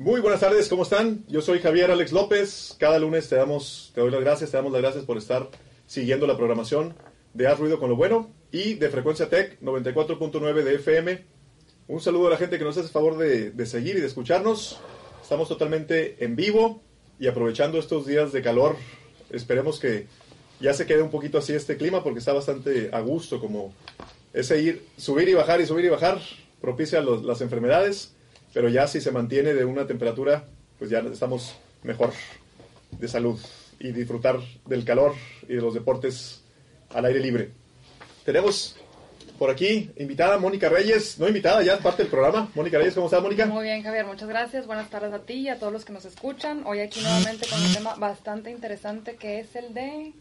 Muy buenas tardes, ¿cómo están? Yo soy Javier Alex López. Cada lunes te damos, te doy las gracias, te damos las gracias por estar siguiendo la programación de Haz Ruido con lo Bueno y de Frecuencia Tech 94.9 de FM. Un saludo a la gente que nos hace el favor de, de seguir y de escucharnos. Estamos totalmente en vivo y aprovechando estos días de calor. Esperemos que ya se quede un poquito así este clima porque está bastante a gusto, como ese ir, subir y bajar y subir y bajar, propicia los, las enfermedades, pero ya si se mantiene de una temperatura, pues ya estamos mejor de salud y disfrutar del calor y de los deportes al aire libre. Tenemos por aquí invitada Mónica Reyes, no invitada, ya parte del programa. Mónica Reyes, ¿cómo estás, Mónica? Muy bien, Javier, muchas gracias. Buenas tardes a ti y a todos los que nos escuchan. Hoy aquí nuevamente con un tema bastante interesante que es el de...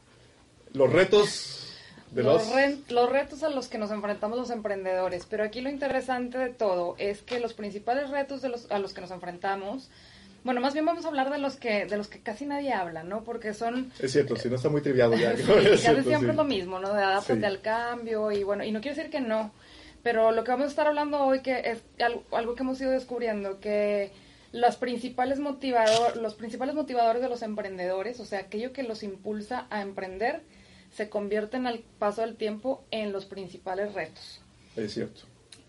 Los retos de los... Los, re- los retos a los que nos enfrentamos los emprendedores. Pero aquí lo interesante de todo es que los principales retos de los, a los que nos enfrentamos, bueno, más bien vamos a hablar de los que de los que casi nadie habla, ¿no? Porque son Es cierto, si no está muy triviado ya. Sí, casi cierto, siempre sí. es lo mismo, ¿no? De adáptate Sí. al cambio y bueno, y no quiero decir que no, pero lo que vamos a estar hablando hoy que es algo, algo que hemos ido descubriendo que los principales motivador, los principales motivadores de los emprendedores, o sea, aquello que los impulsa a emprender, se convierten al paso del tiempo en los principales retos. Es cierto.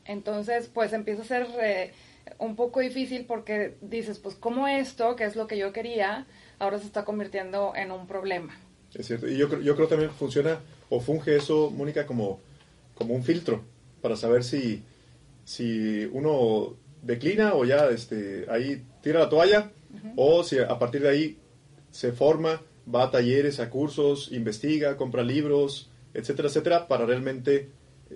Entonces, pues empieza a ser eh, un poco difícil porque dices, pues como esto, que es lo que yo quería, ahora se está convirtiendo en un problema. Es cierto. Y yo, creo- yo creo también funciona o funge eso, Mónica, como, como un filtro para saber si, si uno declina o ya este, ahí tira la toalla o si a partir de ahí se forma, va a talleres, a cursos, investiga, compra libros, etcétera, etcétera, para realmente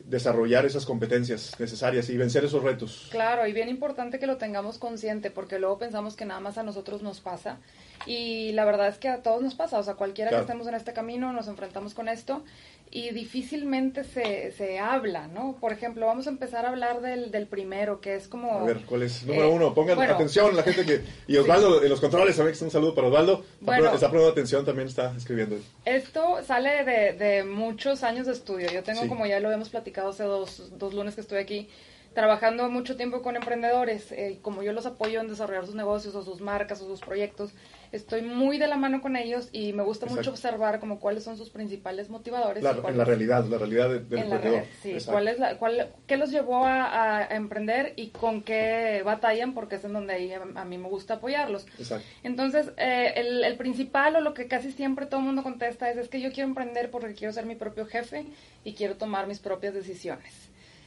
desarrollar esas competencias necesarias y vencer esos retos. Claro, y bien importante que lo tengamos consciente, porque luego pensamos que nada más a nosotros nos pasa. Y la verdad es que a todos nos pasa, o sea, cualquiera Claro. que estemos en este camino nos enfrentamos con esto y difícilmente se, se habla, ¿no? Por ejemplo, vamos a empezar a hablar del, del primero, que es como... A ver, ¿cuál es? Número Eh, uno, pongan bueno. atención la gente que... Y Osvaldo, en los controles también, un saludo para Osvaldo. Está, Bueno. está poniendo atención, también está escribiendo. Esto sale de, de muchos años de estudio. Yo tengo, Sí. como ya lo habíamos platicado hace dos, dos lunes que estoy aquí, trabajando mucho tiempo con emprendedores. eh, como yo los apoyo en desarrollar sus negocios o sus marcas o sus proyectos, estoy muy de la mano con ellos y me gusta mucho observar como cuáles son sus principales motivadores. La- en la realidad, la realidad de- del la emprendedor. sí. ¿Cuál es la, cuál, ¿Qué los llevó a, a emprender y con qué batallan? Porque es en donde ahí a, a mí me gusta apoyarlos. Exacto. Entonces, eh, el, el principal o lo que casi siempre todo el mundo contesta es, es que yo quiero emprender porque quiero ser mi propio jefe y quiero tomar mis propias decisiones.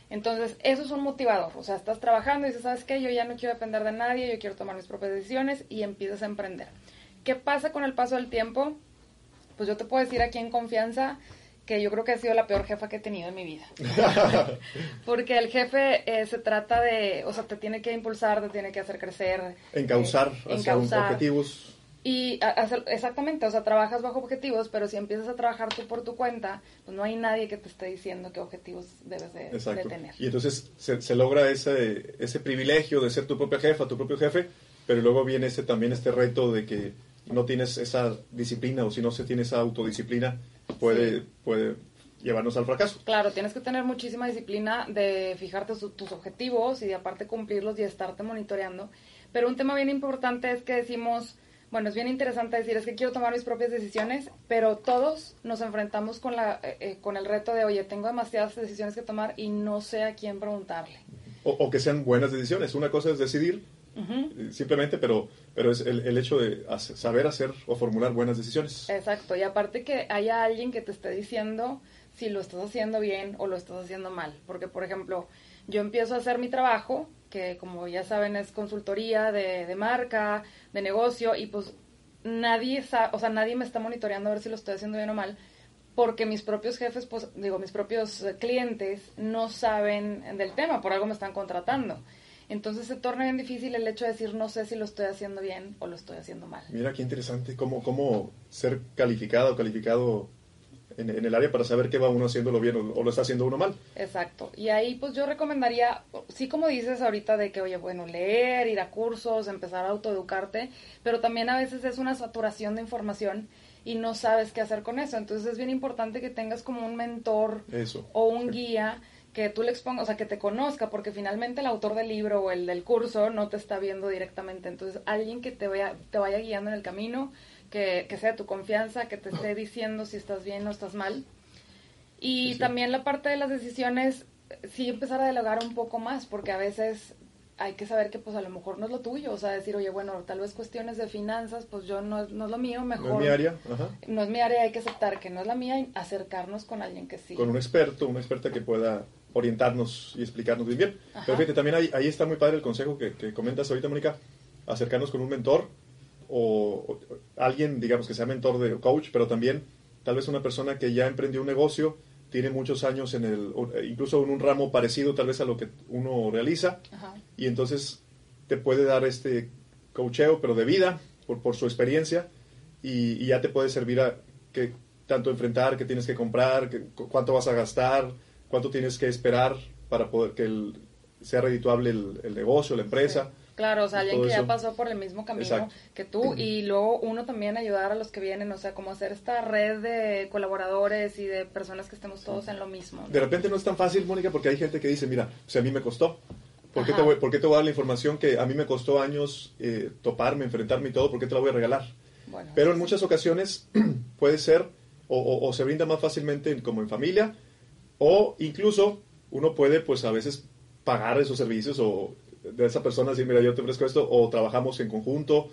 Entonces, eso es un motivador. O sea, estás trabajando y dices, ¿sabes qué? Yo ya no quiero depender de nadie, yo quiero tomar mis propias decisiones y empiezas a emprender. ¿Qué pasa con el paso del tiempo? Pues yo te puedo decir aquí en confianza que yo creo que ha sido la peor jefa que he tenido en mi vida. Porque el jefe eh, se trata de, o sea, te tiene que impulsar, te tiene que hacer crecer. Encauzar eh, hacia encauzar. objetivos. Y a- exactamente, o sea, trabajas bajo objetivos, pero si empiezas a trabajar tú por tu cuenta, pues no hay nadie que te esté diciendo qué objetivos debes de, de tener. Y entonces se, se logra ese, ese privilegio de ser tu propia jefa, tu propio jefe, pero luego viene ese también este reto de que no tienes esa disciplina o si no se tiene esa autodisciplina, puede, Sí. puede llevarnos al fracaso. Claro, tienes que tener muchísima disciplina de fijarte su- tus objetivos y de aparte cumplirlos y estarte monitoreando. Pero un tema bien importante es que decimos, bueno, es bien interesante decir, es que quiero tomar mis propias decisiones, pero todos nos enfrentamos con, la, eh, eh, con el reto de, oye, tengo demasiadas decisiones que tomar y no sé a quién preguntarle. O, o que sean buenas decisiones. Una cosa es decidir Eh, simplemente, pero, pero es el, el hecho de hacer- saber hacer o formular buenas decisiones. Exacto, y aparte que haya alguien que te esté diciendo si lo estás haciendo bien o lo estás haciendo mal. Porque, por ejemplo, yo empiezo a hacer mi trabajo, que como ya saben es consultoría de, de marca, de negocio, y pues nadie, o sea, nadie me está monitoreando a ver si lo estoy haciendo bien o mal, porque mis propios jefes, pues digo, mis propios clientes no saben del tema, por algo me están contratando. Entonces se torna bien difícil el hecho de decir no sé si lo estoy haciendo bien o lo estoy haciendo mal. Mira qué interesante cómo, cómo ser calificado, calificado en, el área para saber qué va uno haciéndolo bien o, lo está haciendo uno mal. Exacto. Y ahí pues yo recomendaría, sí como dices ahorita de que, oye, bueno, leer, ir a cursos, empezar a autoeducarte, pero también a veces es una saturación de información y no sabes qué hacer con eso. Entonces es bien importante que tengas como un mentor o un guía que tú le expongas, o sea, que te conozca, porque finalmente el autor del libro o el del curso no te está viendo directamente. Entonces, alguien que te vaya, te vaya guiando en el camino, que, sea tu confianza, que te esté diciendo si estás bien o estás mal. Y también la parte de las decisiones, sí empezar a delegar un poco más, porque a veces hay que saber que pues a lo mejor no es lo tuyo, o sea, decir, oye, bueno, tal vez cuestiones de finanzas, pues yo no, no es lo mío, mejor... No es mi área, No es mi área, hay que aceptar que no es la mía y acercarnos con alguien que sí. Con un experto, una experta que pueda orientarnos y explicarnos bien bien. Pero fíjate, también ahí, ahí, está muy padre el consejo que, que comentas ahorita, Mónica, acercarnos con un mentor o, alguien, digamos, que sea mentor de coach, pero también tal vez una persona que ya emprendió un negocio, tiene muchos años en el, incluso en un ramo parecido tal vez a lo que uno realiza, y entonces te puede dar este coacheo, pero de vida, por, por su experiencia, y, ya te puede servir a que tanto enfrentar, qué tienes que comprar, cuánto vas a gastar, cuánto tienes que esperar para poder que el, sea redituable el, negocio, la empresa. Claro, o sea, alguien que ya pasó por el mismo camino que tú y luego uno también ayudar a los que vienen, o sea, como hacer esta red de colaboradores y de personas que estemos todos en lo mismo. De repente no es tan fácil, Mónica, porque hay gente que dice, mira, o sea, a mí me costó. ¿Por qué, te voy, ¿Por qué, te voy, a dar la información que a mí me costó años eh, toparme, enfrentarme y todo? ¿Por qué te la voy a regalar? Pero en muchas ocasiones puede ser o, o, se brinda más fácilmente como en familia o incluso uno puede pues a veces pagar esos servicios o de esa persona decir, mira, yo te ofrezco esto, o trabajamos en conjunto,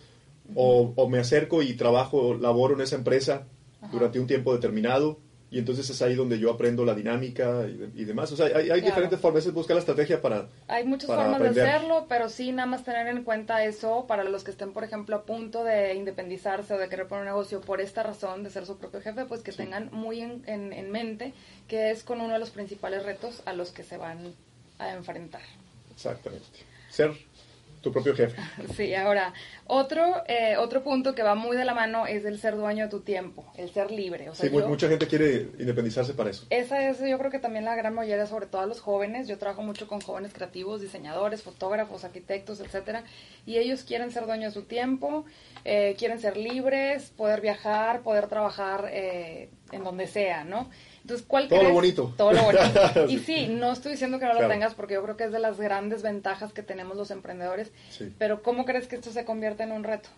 o, me acerco y trabajo, laboro en esa empresa durante un tiempo determinado, y entonces es ahí donde yo aprendo la dinámica y, demás. O sea, hay, diferentes formas, es buscar la estrategia para... Hay muchas formas de hacerlo, pero sí nada más tener en cuenta eso para los que estén, por ejemplo, a punto de independizarse o de querer poner un negocio por esta razón de ser su propio jefe, pues que tengan muy en, en mente que es con uno de los principales retos a los que se van a enfrentar. Exactamente. Ser tu propio jefe. Sí, ahora, otro, eh, otro punto que va muy de la mano es el ser dueño de tu tiempo, el ser libre. sí, mucha gente quiere independizarse para eso. Esa es, yo creo que también la gran mayoría, sobre todo a los jóvenes. Yo trabajo mucho con jóvenes creativos, diseñadores, fotógrafos, arquitectos, etcétera, y ellos quieren ser dueños de su tiempo, eh, quieren ser libres, poder viajar, poder trabajar eh, en donde sea, ¿no? Entonces, ¿cuál Todo lo bonito. Todo lo bonito. Y sí, no estoy diciendo que no lo tengas porque yo creo que es de las grandes ventajas que tenemos los emprendedores. Pero ¿cómo crees que esto se convierte en un reto?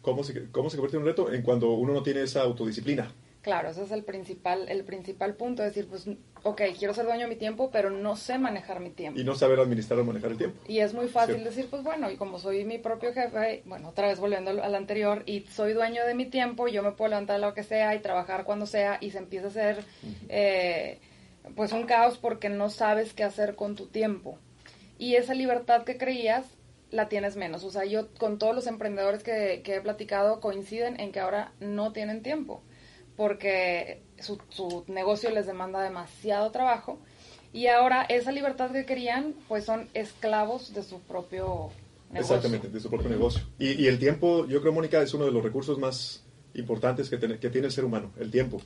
¿Cómo se, ¿Cómo se convierte en un reto? En cuando uno no tiene esa autodisciplina. Claro, ese es el principal, el principal punto, decir, pues, ok, quiero ser dueño de mi tiempo, pero no sé manejar mi tiempo. Y no saber administrar o manejar el tiempo. Y es muy fácil decir, pues bueno, y como soy mi propio jefe, bueno, otra vez volviendo al, anterior, y soy dueño de mi tiempo, yo me puedo levantar lo que sea y trabajar cuando sea, y se empieza a hacer, eh, pues, un caos porque no sabes qué hacer con tu tiempo. Y esa libertad que creías, la tienes menos. O sea, yo con todos los emprendedores que, que he platicado coinciden en que ahora no tienen tiempo porque su, su negocio les demanda demasiado trabajo y ahora esa libertad que querían, pues son esclavos de su propio negocio. Exactamente, de su propio negocio. Y, y el tiempo, yo creo, Mónica, es uno de los recursos más importantes que, que tiene el ser humano, el tiempo.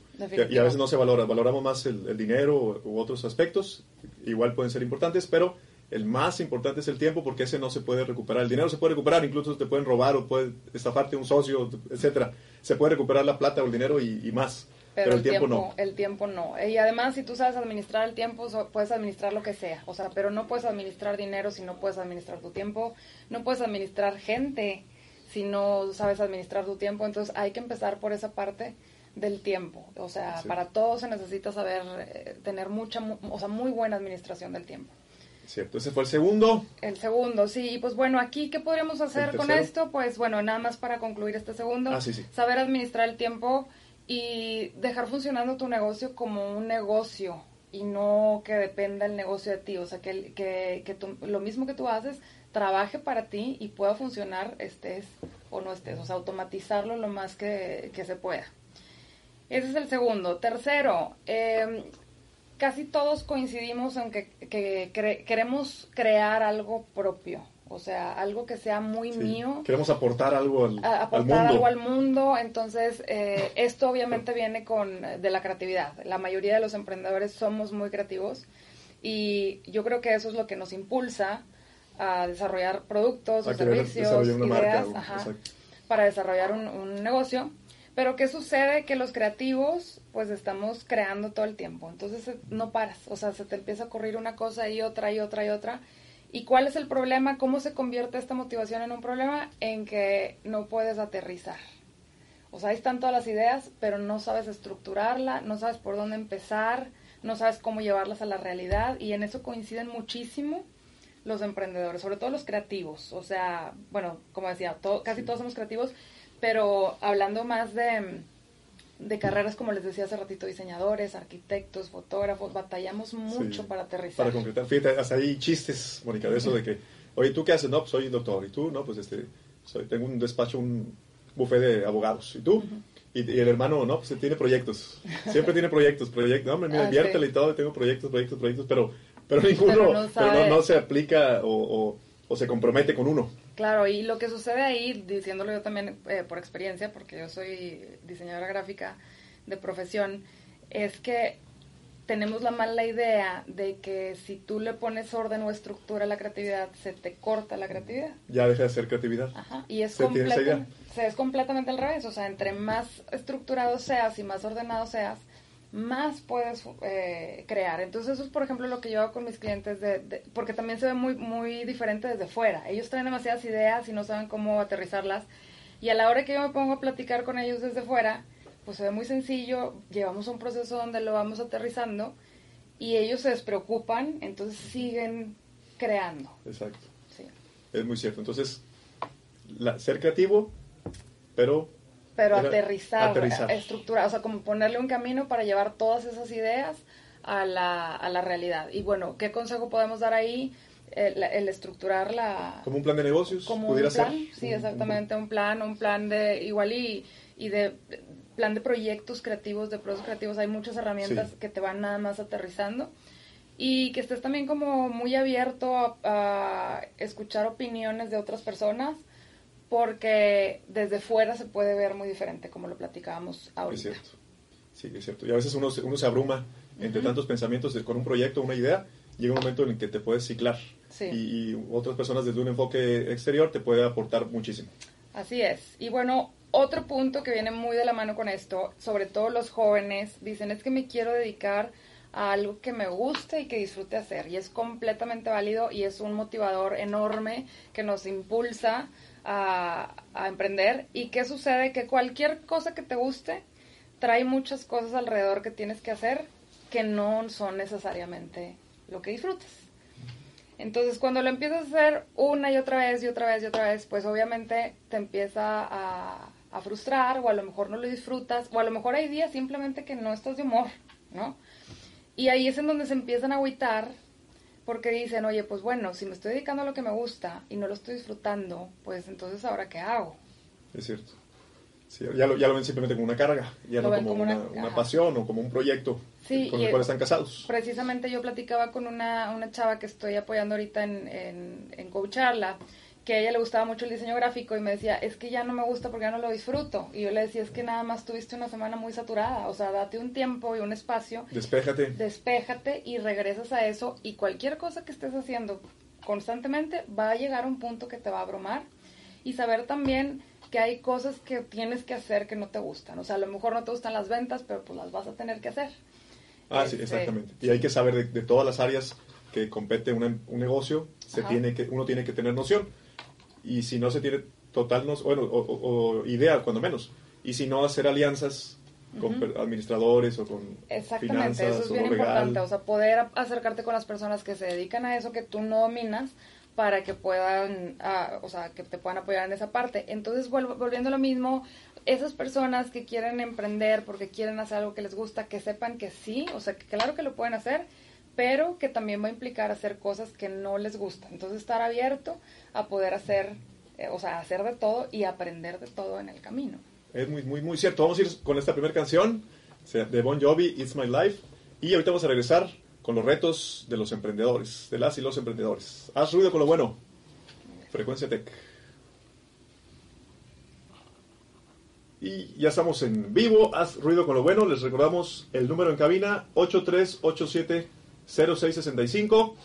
Y a veces no se valora, valoramos más el, el dinero u, otros aspectos, igual pueden ser importantes, pero el más importante es el tiempo porque ese no se puede recuperar. El dinero se puede recuperar, incluso te pueden robar o puede estafarte un socio, etcétera. Se puede recuperar la plata o el dinero y, más. Pero, el, tiempo, no. El tiempo no. Y además, si tú sabes administrar el tiempo, puedes administrar lo que sea. O sea, pero no puedes administrar dinero si no puedes administrar tu tiempo. No puedes administrar gente si no sabes administrar tu tiempo. Entonces, hay que empezar por esa parte del tiempo. O sea, para todo se necesita saber eh, tener mucha, o sea, muy buena administración del tiempo. Cierto, ese fue el segundo. El segundo, sí. Y pues bueno, aquí, ¿qué podríamos hacer con esto? Pues bueno, nada más para concluir este segundo. Ah, saber administrar el tiempo y dejar funcionando tu negocio como un negocio y no que dependa el negocio de ti. O sea, que, que, que lo mismo que tú haces trabaje para ti y pueda funcionar estés o no estés. O sea, automatizarlo lo más que, que se pueda. Ese es el segundo. Tercero, eh, casi todos coincidimos en que, que queremos crear algo propio. O sea, algo que sea muy mío. Queremos aportar algo al, aportar algo al mundo. Entonces, eh, esto obviamente viene con de la creatividad. La mayoría de los emprendedores somos muy creativos y yo creo que eso es lo que nos impulsa a desarrollar productos o servicios, ideas, para desarrollar un, un negocio. Pero ¿qué sucede? Que los creativos pues estamos creando todo el tiempo. Entonces no paras. O sea, se te empieza a ocurrir una cosa y otra y otra y otra ¿Y cuál es el problema? ¿Cómo se convierte esta motivación en un problema? En que no puedes aterrizar. O sea, ahí están todas las ideas, pero no sabes estructurarla, no sabes por dónde empezar, no sabes cómo llevarlas a la realidad y en eso coinciden muchísimo los emprendedores, sobre todo los creativos. O sea, bueno, como decía, casi todos somos creativos, pero hablando más de de carreras, como les decía hace ratito, diseñadores, arquitectos, fotógrafos, batallamos mucho para aterrizar. Para concretar. Fíjate, hasta ahí chistes, Mónica, de eso de que, oye, ¿tú qué haces? No, pues soy doctor. ¿Y tú? No, pues este, soy, tengo un despacho, un buffet de abogados. ¿Y tú? y, el hermano, no, pues tiene proyectos. Siempre tiene proyectos, proyectos. No, hombre, mira, ah, y todo, tengo proyectos, proyectos, proyectos, pero, pero ninguno, pero no, se aplica o, o se compromete con uno. Claro, y lo que sucede ahí, diciéndolo yo también eh, por experiencia, porque yo soy diseñadora gráfica de profesión, es que tenemos la mala idea de que si tú le pones orden o estructura a la creatividad, se te corta la creatividad. Ya deja de ser creatividad. Ajá. Y es, es completamente al revés. O sea, entre más estructurado seas y más ordenado seas, más puedes eh, crear. Entonces eso es, por ejemplo, lo que yo hago con mis clientes, de, porque también se ve muy, muy diferente desde fuera. Ellos traen demasiadas ideas y no saben cómo aterrizarlas. Y a la hora que yo me pongo a platicar con ellos desde fuera, pues se ve muy sencillo, llevamos un proceso donde lo vamos aterrizando y ellos se despreocupan, entonces siguen creando. Exacto. Sí. Es muy cierto. Entonces, la, ser creativo, pero pero aterrizar, estructurar, o sea, como ponerle un camino para llevar todas esas ideas a la, a la realidad. Y bueno, ¿qué consejo podemos dar ahí? El, el estructurar la... Como un plan de negocios, como pudiera un plan, Sí, exactamente, un plan, un plan de igual y, y de plan de proyectos creativos, de procesos creativos. Hay muchas herramientas que te van nada más aterrizando. Y que estés también como muy abierto a, a escuchar opiniones de otras personas porque desde fuera se puede ver muy diferente, como lo platicábamos ahorita. Es cierto, sí, es cierto. Y a veces uno, uno se abruma entre tantos pensamientos con un proyecto, una idea, llega un momento en el que te puedes ciclar. Y, otras personas desde un enfoque exterior te puede aportar muchísimo. Así es. Y bueno, otro punto que viene muy de la mano con esto, sobre todo los jóvenes, dicen es que me quiero dedicar a algo que me guste y que disfrute hacer. Y es completamente válido y es un motivador enorme que nos impulsa a, emprender. ¿Y qué sucede? Que cualquier cosa que te guste trae muchas cosas alrededor que tienes que hacer que no son necesariamente lo que disfrutas. Entonces, cuando lo empiezas a hacer una y otra vez y otra vez y otra vez, pues obviamente te empieza a, a frustrar o a lo mejor no lo disfrutas o a lo mejor hay días simplemente que no estás de humor, ¿no? Y ahí es en donde se empiezan a agüitar porque dicen, oye, pues bueno, si me estoy dedicando a lo que me gusta y no lo estoy disfrutando, pues entonces ahora qué hago. Es cierto. ya, lo, ya lo ven simplemente como una carga, ya no como, una, pasión o como un proyecto con el cual están casados. Precisamente yo platicaba con una, una chava que estoy apoyando ahorita en, en, en coacharla que a ella le gustaba mucho el diseño gráfico y me decía, es que ya no me gusta porque ya no lo disfruto. Y yo le decía, es que nada más tuviste una semana muy saturada, o sea, date un tiempo y un espacio. Despéjate. Despéjate y regresas a eso y cualquier cosa que estés haciendo constantemente va a llegar a un punto que te va a abrumar y saber también que hay cosas que tienes que hacer que no te gustan. O sea, a lo mejor no te gustan las ventas, pero pues las vas a tener que hacer. Ah, sí, este, exactamente. Y hay que saber de, todas las áreas que compete un negocio, se tiene que, uno tiene que tener noción y si no se tiene total, no, bueno, o, idea cuando menos, y si no hacer alianzas con administradores o con Exactamente, eso es bien importante, o sea, poder acercarte con las personas que se dedican a eso que tú no dominas para que puedan, ah, o sea, que te puedan apoyar en esa parte. Entonces, volviendo a lo mismo, esas personas que quieren emprender porque quieren hacer algo que les gusta, que sepan que sí, o sea, que claro que lo pueden hacer, pero que también va a implicar hacer cosas que no les gustan. Entonces, estar abierto a poder hacer, eh, o sea, hacer de todo y aprender de todo en el camino. Es muy, muy, muy cierto. Vamos a ir con esta primera canción de Bon Jovi, It's My Life. Y ahorita vamos a regresar con los retos de los emprendedores, de las y los emprendedores. Haz ruido con lo bueno. Frecuencia Tech. Y ya estamos en vivo. Haz ruido con lo bueno. Les recordamos el número en cabina 8387-0665.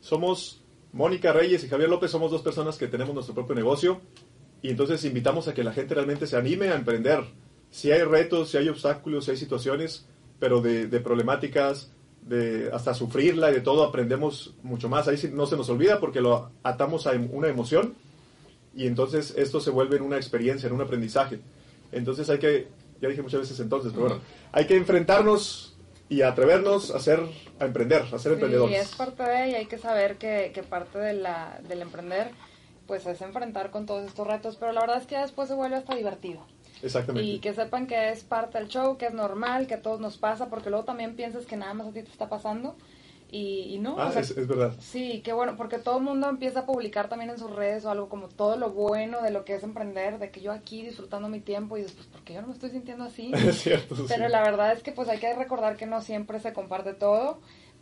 Somos Mónica Reyes y Javier López. Somos dos personas que tenemos nuestro propio negocio. Y entonces invitamos a que la gente realmente se anime a emprender. Si hay retos, si hay obstáculos, si hay situaciones, pero de, de problemáticas, de hasta sufrirla y de todo, aprendemos mucho más. Ahí no se nos olvida porque lo atamos a em, una emoción y entonces esto se vuelve en una experiencia, en un aprendizaje. Entonces hay que, ya dije muchas veces entonces, pero bueno, hay que enfrentarnos y atrevernos a hacer, a emprender, a ser emprendedores. Y es parte de, y hay que saber que, que parte de la, del emprender, pues es enfrentar con todos estos retos, pero la verdad es que después se vuelve hasta divertido. Exactamente. Y que sepan que es parte del show, que es normal, que a todos nos pasa, porque luego también piensas que nada más a ti te está pasando. Y, y no. Ah, o sea, es, es verdad. Sí, qué bueno, porque todo el mundo empieza a publicar también en sus redes o algo como todo lo bueno de lo que es emprender, de que yo aquí disfrutando mi tiempo y después, ¿por qué yo no me estoy sintiendo así? Es cierto. Pero sí. la verdad es que pues hay que recordar que no siempre se comparte todo,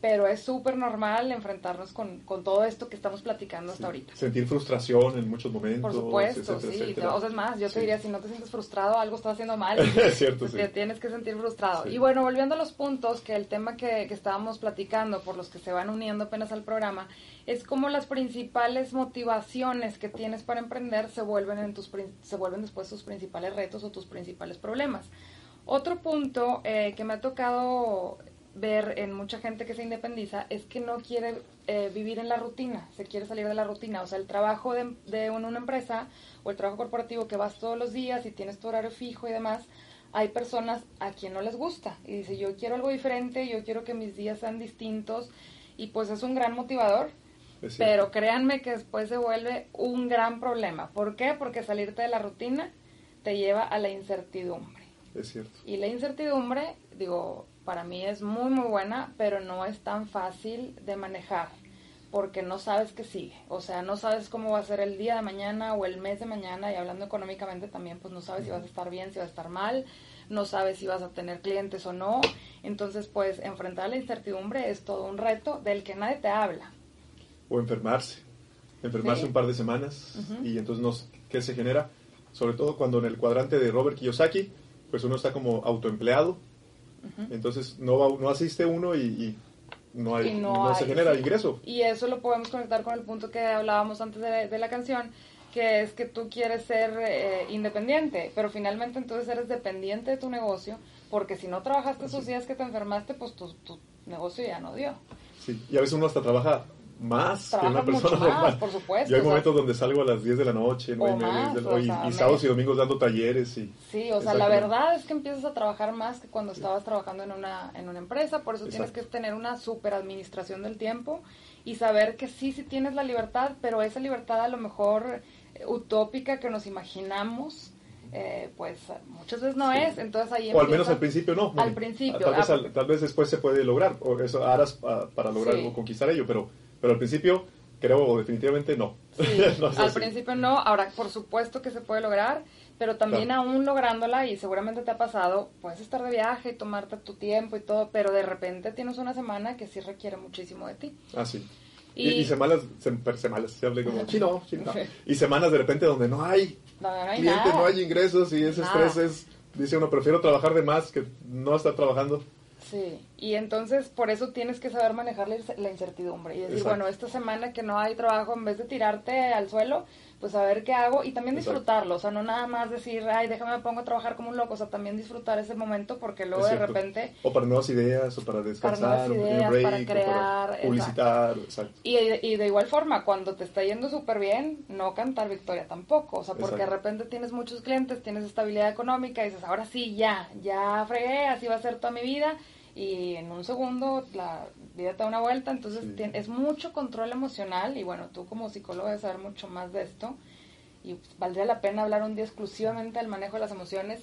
pero es súper normal enfrentarnos con, con todo esto que estamos platicando hasta ahorita. Sentir frustración en muchos momentos. Por supuesto, etcétera, sí. etcétera. O sea, es más, yo Sí. te diría, si no te sientes frustrado, algo estás haciendo mal. Es cierto, sí. Te tienes que sentir frustrado. Y bueno, volviendo a los puntos, que el tema que, que estábamos platicando, por los que se van uniendo apenas al programa, es como las principales motivaciones que tienes para emprender se vuelven, en tus, se vuelven después tus principales retos o tus principales problemas. Otro punto eh, que me ha tocado ver en mucha gente que se independiza es que no quiere eh, vivir en la rutina, se quiere salir de la rutina. O sea, el trabajo de, de un- una empresa o el trabajo corporativo que vas todos los días y tienes tu horario fijo y demás, hay personas a quien no les gusta y dice yo quiero algo diferente, yo quiero que mis días sean distintos y pues es un gran motivador. Pero créanme que después se vuelve un gran problema. ¿Por qué? Porque salirte de la rutina te lleva a la incertidumbre. Es cierto. Y la incertidumbre, digo, para mí es muy, muy buena, pero no es tan fácil de manejar, porque no sabes qué sigue. O sea, no sabes cómo va a ser el día de mañana o el mes de mañana, y hablando económicamente también, pues no sabes si vas a estar bien, si vas a estar mal, no sabes si vas a tener clientes o no. Entonces, pues, enfrentar la incertidumbre es todo un reto del que nadie te habla. O enfermarse. Enfermarse Sí. un par de semanas. Y entonces, nos, ¿qué se genera? Sobre todo cuando en el cuadrante de Robert Kiyosaki, pues uno está como autoempleado. Entonces, no, va- no asiste uno y, y no, hay, Y no, no se genera sí. ingreso. Y eso lo podemos conectar con el punto que hablábamos antes de, de la canción, que es que tú quieres ser eh, independiente, pero finalmente entonces eres dependiente de tu negocio, porque si no trabajaste esos días que te enfermaste, pues tu, tu negocio ya no dio. Sí. Y a veces uno hasta trabaja más que una persona mucho más, normal. por supuesto, Yo hay sea- momentos donde salgo a las 10 de la noche, 9 y O media, más, del- o y, sea, y sábados y domingos dando talleres. Y, Sí, o sea, la verdad es que empiezas a trabajar más que cuando estabas trabajando en una, en una empresa, por eso tienes que tener una super administración del tiempo y saber que sí, sí tienes la libertad, pero esa libertad a lo mejor eh, utópica que nos imaginamos, eh, pues muchas veces no Sí. es, entonces ahí O al menos al principio no. Al principio, Tal vez, ah, al- tal vez después se puede lograr, o eso harás pa- para lograr Sí. o conquistar ello, pero, pero al principio creo definitivamente no. Sí, No al así. principio no, ahora por supuesto que se puede lograr, pero también Claro. aún lográndola, y seguramente te ha pasado, puedes estar de viaje y tomarte tu tiempo y todo, pero de repente tienes una semana que sí requiere muchísimo de ti. Ah, sí. Y, Y- y semanas, sem- semanas, se hablé como chino, chino. Sí. Y semanas de repente donde no hay No, no hay clientes, nada. no hay ingresos y ese Nada. estrés es, dice uno, prefiero trabajar de más que no estar trabajando. Sí, y entonces por eso tienes que saber manejar la incer- la incertidumbre y decir, Exacto. bueno, esta semana que no hay trabajo, en vez de tirarte al suelo, pues a ver qué hago y también Exacto. disfrutarlo, o sea, no nada más decir, ay, déjame me pongo a trabajar como un loco, o sea, también disfrutar ese momento porque luego de repente O para nuevas ideas, o para descansar, nuevas o un ideas, break, para o crear, para publicitar, exacto. Y, y de igual forma, cuando te está yendo súper bien, no cantar victoria tampoco. O sea, porque de repente tienes muchos clientes, tienes estabilidad económica y dices, ahora sí, ya, ya fregué, así va a ser toda mi vida. Y en un segundo la vida te da una vuelta. Entonces Sí. es mucho control emocional. Y bueno, tú como psicólogo debes saber mucho más de esto. Y pues, valdría la pena hablar un día exclusivamente del manejo de las emociones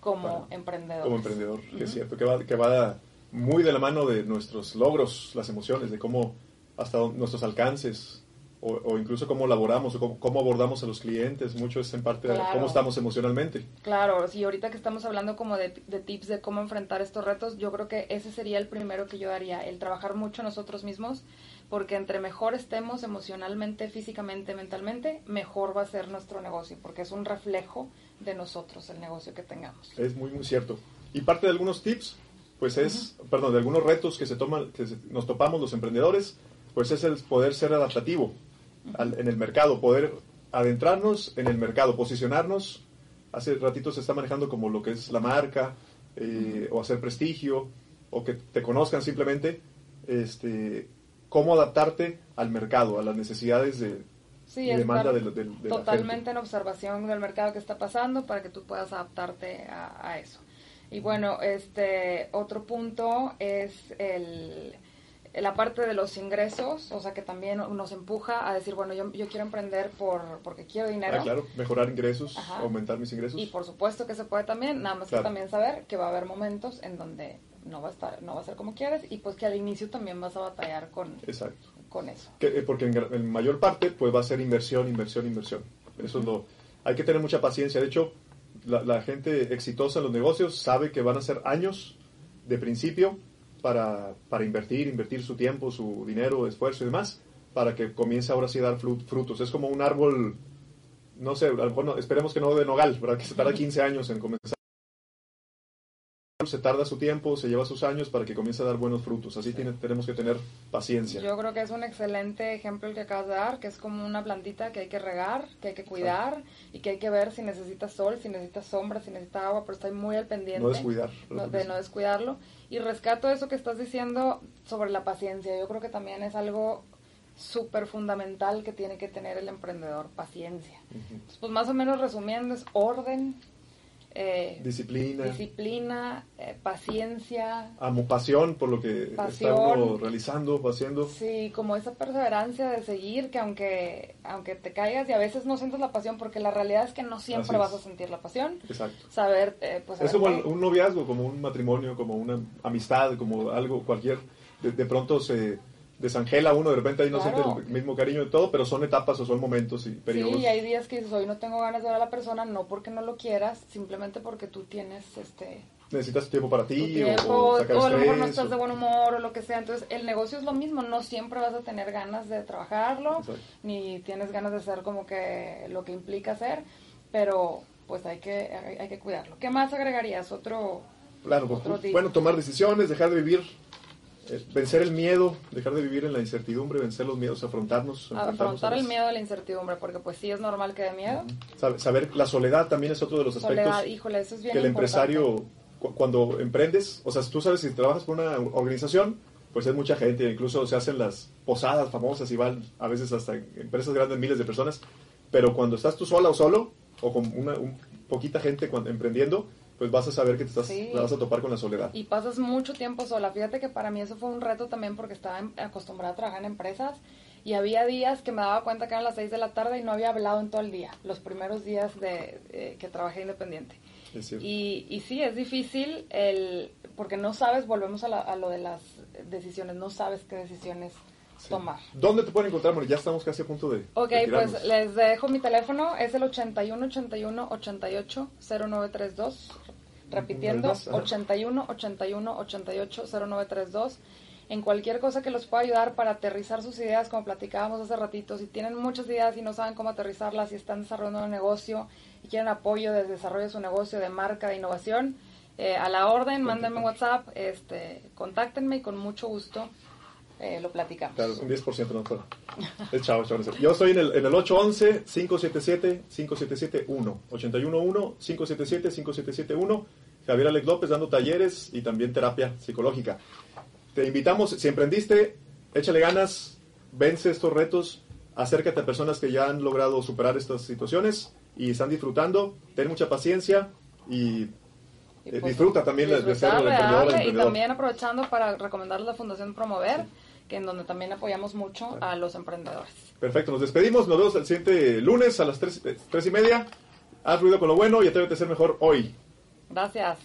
como Bueno, emprendedor. Como emprendedor, que es cierto, que va, que va muy de la mano de nuestros logros, las emociones, de cómo hasta nuestros alcances, o, incluso cómo laboramos o cómo, abordamos a los clientes, mucho es en parte de cómo estamos emocionalmente. Claro, sí, ahorita que estamos hablando como de, tips de cómo enfrentar estos retos, yo creo que ese sería el primero que yo haría, el trabajar mucho nosotros mismos, porque entre mejor estemos emocionalmente, físicamente, mentalmente, mejor va a ser nuestro negocio, porque es un reflejo de nosotros el negocio que tengamos. Es muy, muy cierto. Y parte de algunos tips, pues es, perdón, de algunos retos que se toman, que nos topamos los emprendedores, pues es el poder ser adaptativo en el mercado, poder adentrarnos en el mercado, posicionarnos. Hace ratito se está manejando como lo que es la marca, eh, o hacer prestigio, o que te conozcan simplemente, este, cómo adaptarte al mercado, a las necesidades de, sí, demanda de, totalmente en observación del mercado que está pasando para que tú puedas adaptarte a, a eso. Y bueno, este otro punto es el la parte de los ingresos, o sea, que también nos empuja a decir, bueno, yo, yo quiero emprender por, porque quiero dinero. Ah, claro, mejorar ingresos, aumentar mis ingresos. Y por supuesto que se puede también, nada más que también saber que va a haber momentos en donde no va a estar, no va a ser como quieres y pues que al inicio también vas a batallar con, Exacto. con eso. Eh, porque en, mayor parte pues va a ser inversión, inversión, inversión. Eso es lo, hay que tener mucha paciencia. De hecho, la, la gente exitosa en los negocios sabe que van a ser años de principio para, para invertir, invertir su tiempo, su dinero, esfuerzo y demás, para que comience ahora sí a dar frutos. Es como un árbol, no sé, bueno, esperemos que no de nogal, para que se tarda 15 años en comenzar se tarda su tiempo, se lleva sus años para que comience a dar buenos frutos. Así tiene, tenemos que tener paciencia. Yo creo que es un excelente ejemplo el que acabas de dar, que es como una plantita que hay que regar, que hay que cuidar y que hay que ver si necesita sol, si necesita sombra, si necesita agua, pero estoy muy al pendiente. No descuidar. de no descuidarlo. Y rescato eso que estás diciendo sobre la paciencia. Yo creo que también es algo súper fundamental que tiene que tener el emprendedor, paciencia. pues más o menos resumiendo es orden, eh, disciplina, disciplina eh, paciencia, amo pasión por lo que estamos realizando, haciendo. Sí, como esa perseverancia de seguir, que aunque aunque te caigas y a veces no sientes la pasión, porque la realidad es que no siempre vas a sentir la pasión. Exacto. Saber, eh, pues. Es como un noviazgo, como un matrimonio, como una amistad, como algo, cualquier. de pronto se desangela uno, de repente ahí no siente el mismo cariño y todo, pero son etapas o son momentos y periodos. Sí, y hay días que dices, hoy no tengo ganas de ver a la persona, no porque no lo quieras, simplemente porque tú tienes este... Necesitas tiempo para ti, o, a lo mejor no estás de buen humor o lo que sea. Entonces, el negocio es lo mismo, no siempre vas a tener ganas de trabajarlo, ni tienes ganas de hacer como que lo que implica hacer, pero pues hay que, hay, que cuidarlo. ¿Qué más agregarías? Otro... Claro, pues, bueno, tomar decisiones, dejar de vivir vencer el miedo, dejar de vivir en la incertidumbre, vencer los miedos, afrontarnos. Afrontar el miedo a la incertidumbre, porque pues sí es normal que dé miedo. Saber, la soledad también es otro de los aspectos. híjole, eso es bien Que el empresario, cuando emprendes, o sea, tú sabes, si trabajas por una organización, pues hay mucha gente, incluso se hacen las posadas famosas y van a veces hasta empresas grandes, miles de personas, pero cuando estás tú sola o solo, o con una poquita gente cuando, emprendiendo, pues vas a saber que te estás, vas a topar con la soledad. Y pasas mucho tiempo sola. Fíjate que para mí eso fue un reto también porque estaba acostumbrada a trabajar en empresas y había días que me daba cuenta que eran las 6 de la tarde y no había hablado en todo el día, los primeros días de eh, que trabajé independiente. y, y sí, es difícil el, porque no sabes, volvemos a, lo de las decisiones, no sabes qué decisiones tomar. ¿Dónde te pueden encontrar? Ya estamos casi a punto de. Ok, pues les dejo mi teléfono, es el 81 81 88 0932. Repitiendo, 81 81 88 0932. En cualquier cosa que los pueda ayudar para aterrizar sus ideas, como platicábamos hace ratito. Si tienen muchas ideas y no saben cómo aterrizarlas, si están desarrollando un negocio y quieren apoyo de desarrollo de su negocio, de marca, de innovación, eh, a la orden, mándenme WhatsApp, este, contáctenme y con mucho gusto eh, lo platicamos. Claro, un 10% no puedo. Es chavo, chavo. Yo estoy en el, en el 811-577-5771. 811-577-5771. Javier Alex López dando talleres y también terapia psicológica. Te invitamos, si emprendiste, échale ganas, vence estos retos, acércate a personas que ya han logrado superar estas situaciones y están disfrutando, ten mucha paciencia y eh, pues, disfruta también de ser emprendedor, Y también aprovechando para recomendarles la Fundación Promover que en donde también apoyamos mucho a los emprendedores. Perfecto, nos despedimos, nos vemos el siguiente lunes a las tres, y media. Haz ruido con lo bueno y atrévete a ser mejor hoy. Gracias.